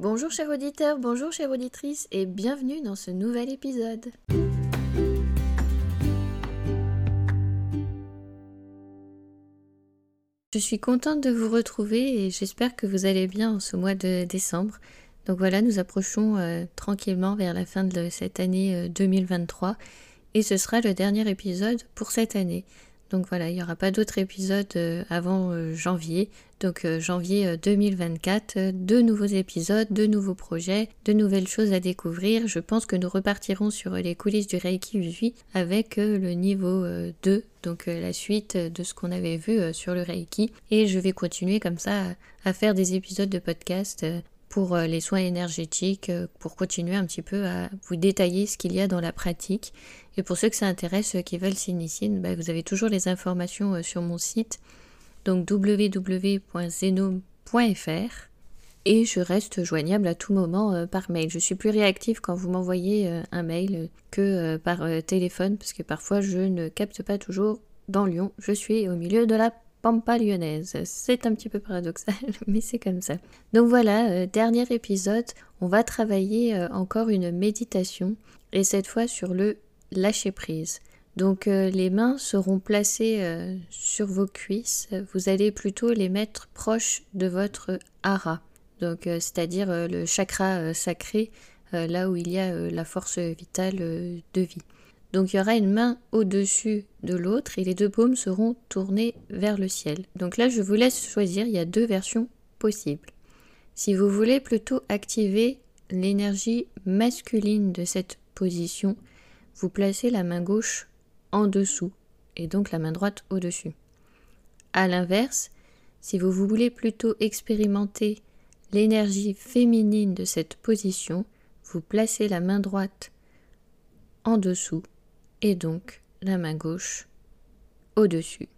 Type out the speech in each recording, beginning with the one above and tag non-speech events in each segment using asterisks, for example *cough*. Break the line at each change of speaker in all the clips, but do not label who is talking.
Bonjour chers auditeurs, bonjour chères auditrices et bienvenue dans ce nouvel épisode. Je suis contente de vous retrouver et j'espère que vous allez bien en ce mois de décembre. Donc voilà, nous approchons euh, tranquillement vers la fin de cette année 2023 euh, et ce sera le dernier épisode pour cette année. Donc voilà, il n'y aura pas d'autres épisodes euh, avant euh, janvier. Donc euh, janvier 2024, deux nouveaux épisodes, deux nouveaux projets, de nouvelles choses à découvrir. Je pense que nous repartirons sur les coulisses du Reiki Usui avec le niveau 2, donc la suite de ce qu'on avait vu sur le Reiki. Et je vais continuer comme ça à faire des épisodes de podcast pour euh, les soins énergétiques, euh, pour continuer un petit peu à vous détailler ce qu'il y a dans la pratique. Et pour ceux que ça intéresse, ceux qui veulent s'initier, bah, vous avez toujours les informations euh, sur mon site, donc www.zeno.fr. Et je reste joignable à tout moment par mail. Je suis plus réactive quand vous m'envoyez un mail que par téléphone, parce que parfois je ne capte pas toujours dans Lyon. Je suis au milieu de la Lyonnaise. C'est un petit peu paradoxal, *laughs* mais c'est comme ça. Donc voilà, euh, dernier épisode, on va travailler euh, encore une méditation, et cette fois sur le lâcher prise. Donc euh, les mains seront placées sur vos cuisses, vous allez plutôt les mettre proches de votre hara, donc c'est-à-dire le chakra sacré, là où il y a la force vitale de vie. Donc il y aura une main au-dessus de l'autre et les deux paumes seront tournées vers le ciel. Donc là, je vous laisse choisir, il y a deux versions possibles. Si vous voulez plutôt activer l'énergie masculine de cette position, vous placez la main gauche en dessous et donc la main droite au-dessus. A l'inverse, si vous voulez plutôt expérimenter l'énergie féminine de cette position, vous placez la main droite en dessous et donc la main gauche au-dessus.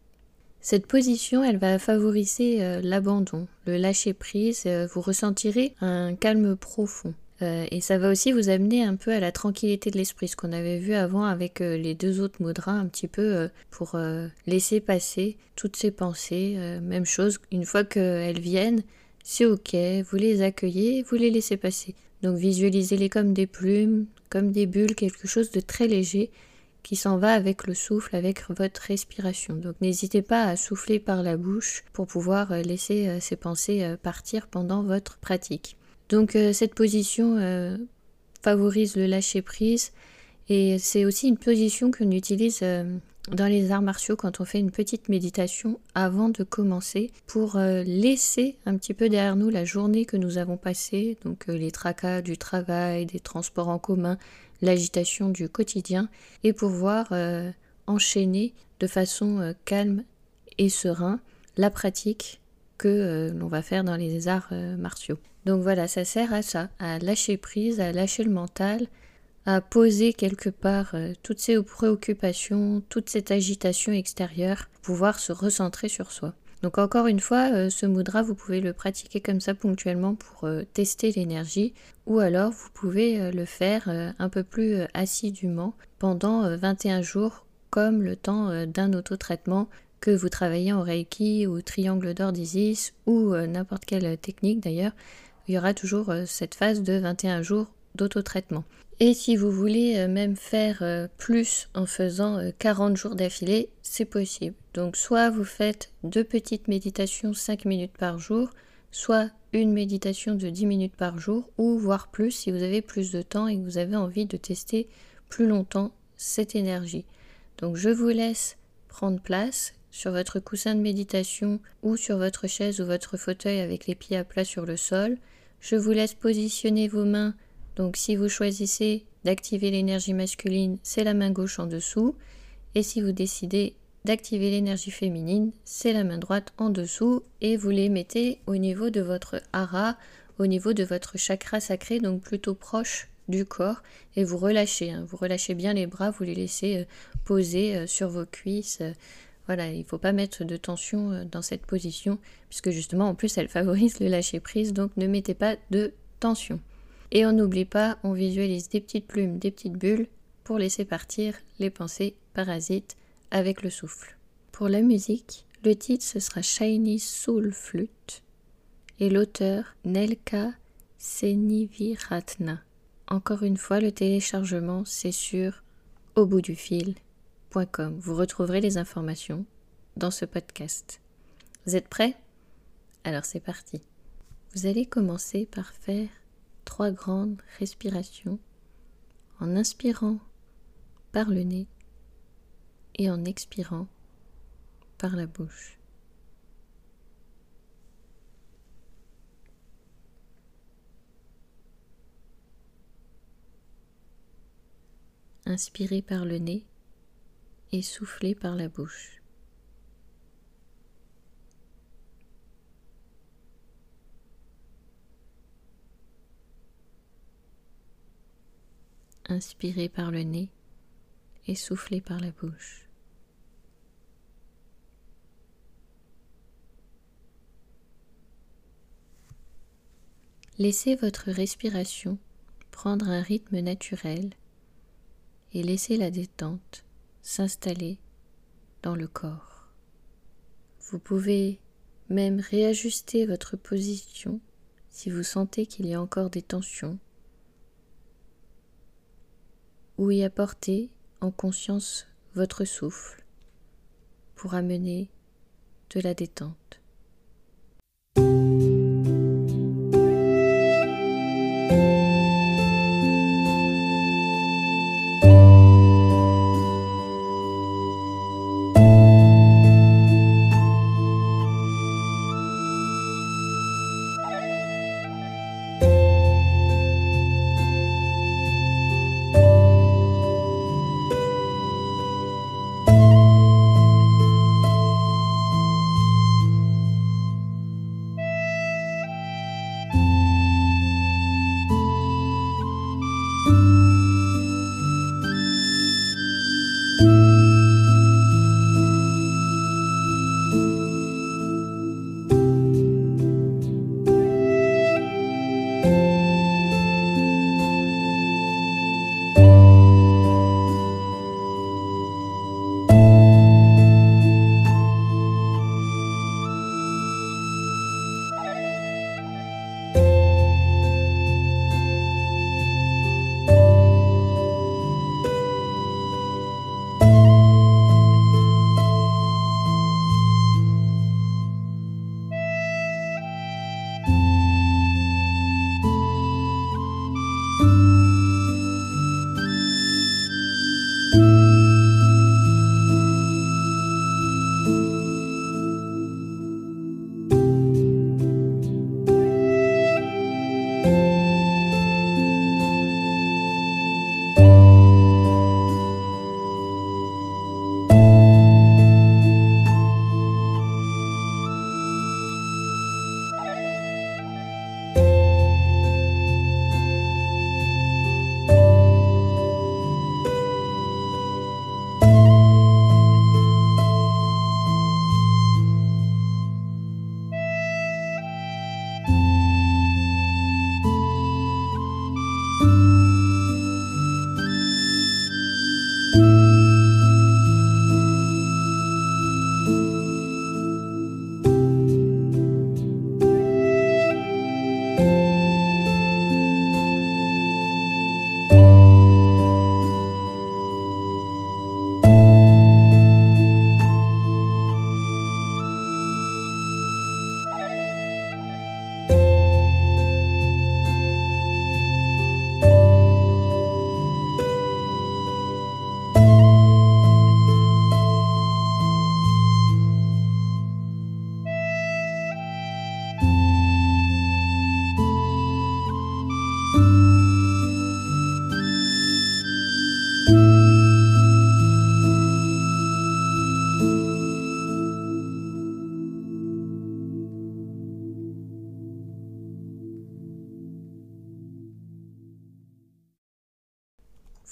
Cette position, elle va favoriser euh, l'abandon, le lâcher prise, euh, vous ressentirez un calme profond. Euh, et ça va aussi vous amener un peu à la tranquillité de l'esprit, ce qu'on avait vu avant avec les deux autres mudras, un petit peu pour laisser passer toutes ces pensées. même chose, une fois qu'elles viennent, c'est ok, vous les accueillez, vous les laissez passer. Donc visualisez-les comme des plumes, comme des bulles, quelque chose de très léger qui s'en va avec le souffle, avec votre respiration. Donc n'hésitez pas à souffler par la bouche pour pouvoir euh, laisser euh, ces pensées euh, partir pendant votre pratique. Donc cette position favorise le lâcher prise et c'est aussi une position qu'on utilise dans les arts martiaux quand on fait une petite méditation avant de commencer pour laisser un petit peu derrière nous la journée que nous avons passée, donc les tracas du travail, des transports en commun, l'agitation du quotidien et pouvoir euh, enchaîner de façon euh, calme et serein la pratique que euh, l'on va faire dans les arts martiaux. Donc voilà, ça sert à ça, à lâcher prise, à lâcher le mental, à poser quelque part toutes ces préoccupations, toute cette agitation extérieure, pouvoir se recentrer sur soi. Donc encore une fois, euh, ce mudra, vous pouvez le pratiquer comme ça ponctuellement pour euh, tester l'énergie, ou alors vous pouvez euh, le faire un peu plus assidûment pendant 21 jours, comme le temps d'un autotraitement que vous travaillez en Reiki ou triangle d'or d'Isis ou n'importe quelle technique d'ailleurs. Il y aura toujours cette phase de 21 jours d'autotraitement. Et si vous voulez euh, même faire euh, plus en faisant 40 euh, jours d'affilée, c'est possible. Donc soit vous faites deux petites méditations 5 minutes par jour, soit une méditation de 10 minutes par jour, ou voire plus si vous avez plus de temps et que vous avez envie de tester plus longtemps cette énergie. Donc je vous laisse prendre place sur votre coussin de méditation ou sur votre chaise ou votre fauteuil avec les pieds à plat sur le sol. Je vous laisse positionner vos mains donc si vous choisissez d'activer l'énergie masculine, c'est la main gauche en dessous. Et si vous décidez d'activer l'énergie féminine, c'est la main droite en dessous. Et vous les mettez au niveau de votre hara, au niveau de votre chakra sacré, donc plutôt proche du corps. Et vous relâchez, hein. vous relâchez bien les bras, vous les laissez euh, poser euh, sur vos cuisses. Voilà, il ne faut pas mettre de tension euh, dans cette position, puisque justement en plus elle favorise le lâcher prise, donc ne mettez pas de tension. Et on n'oublie pas, on visualise des petites plumes, des petites bulles pour laisser partir les pensées parasites avec le souffle. Pour la musique, le titre ce sera Shiny Soul Flute et l'auteur Nelka Seniviratna. Encore une fois, le téléchargement, c'est sur au bout du fil.com. Vous retrouverez les informations dans ce podcast. Vous êtes prêts? Alors c'est parti. Vous allez commencer par faire trois grandes respirations en inspirant par le nez et en expirant par la bouche. Inspirez par le nez et soufflez par la bouche. Inspirez par le nez et soufflez par la bouche. Laissez votre respiration prendre un rythme naturel et laissez la détente s'installer dans le corps. Vous pouvez même réajuster votre position si vous sentez qu'il y a encore des tensions ou y apporter en conscience votre souffle pour amener de la détente.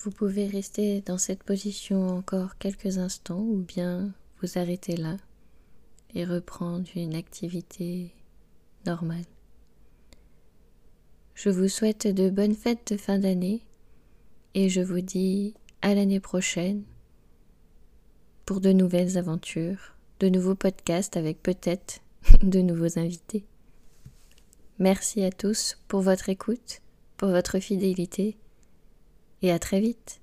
Vous pouvez rester dans cette position encore quelques instants ou bien vous arrêter là et reprendre une activité normale. Je vous souhaite de bonnes fêtes de fin d'année et je vous dis à l'année prochaine pour de nouvelles aventures, de nouveaux podcasts avec peut-être *laughs* de nouveaux invités. Merci à tous pour votre écoute, pour votre fidélité et à très vite.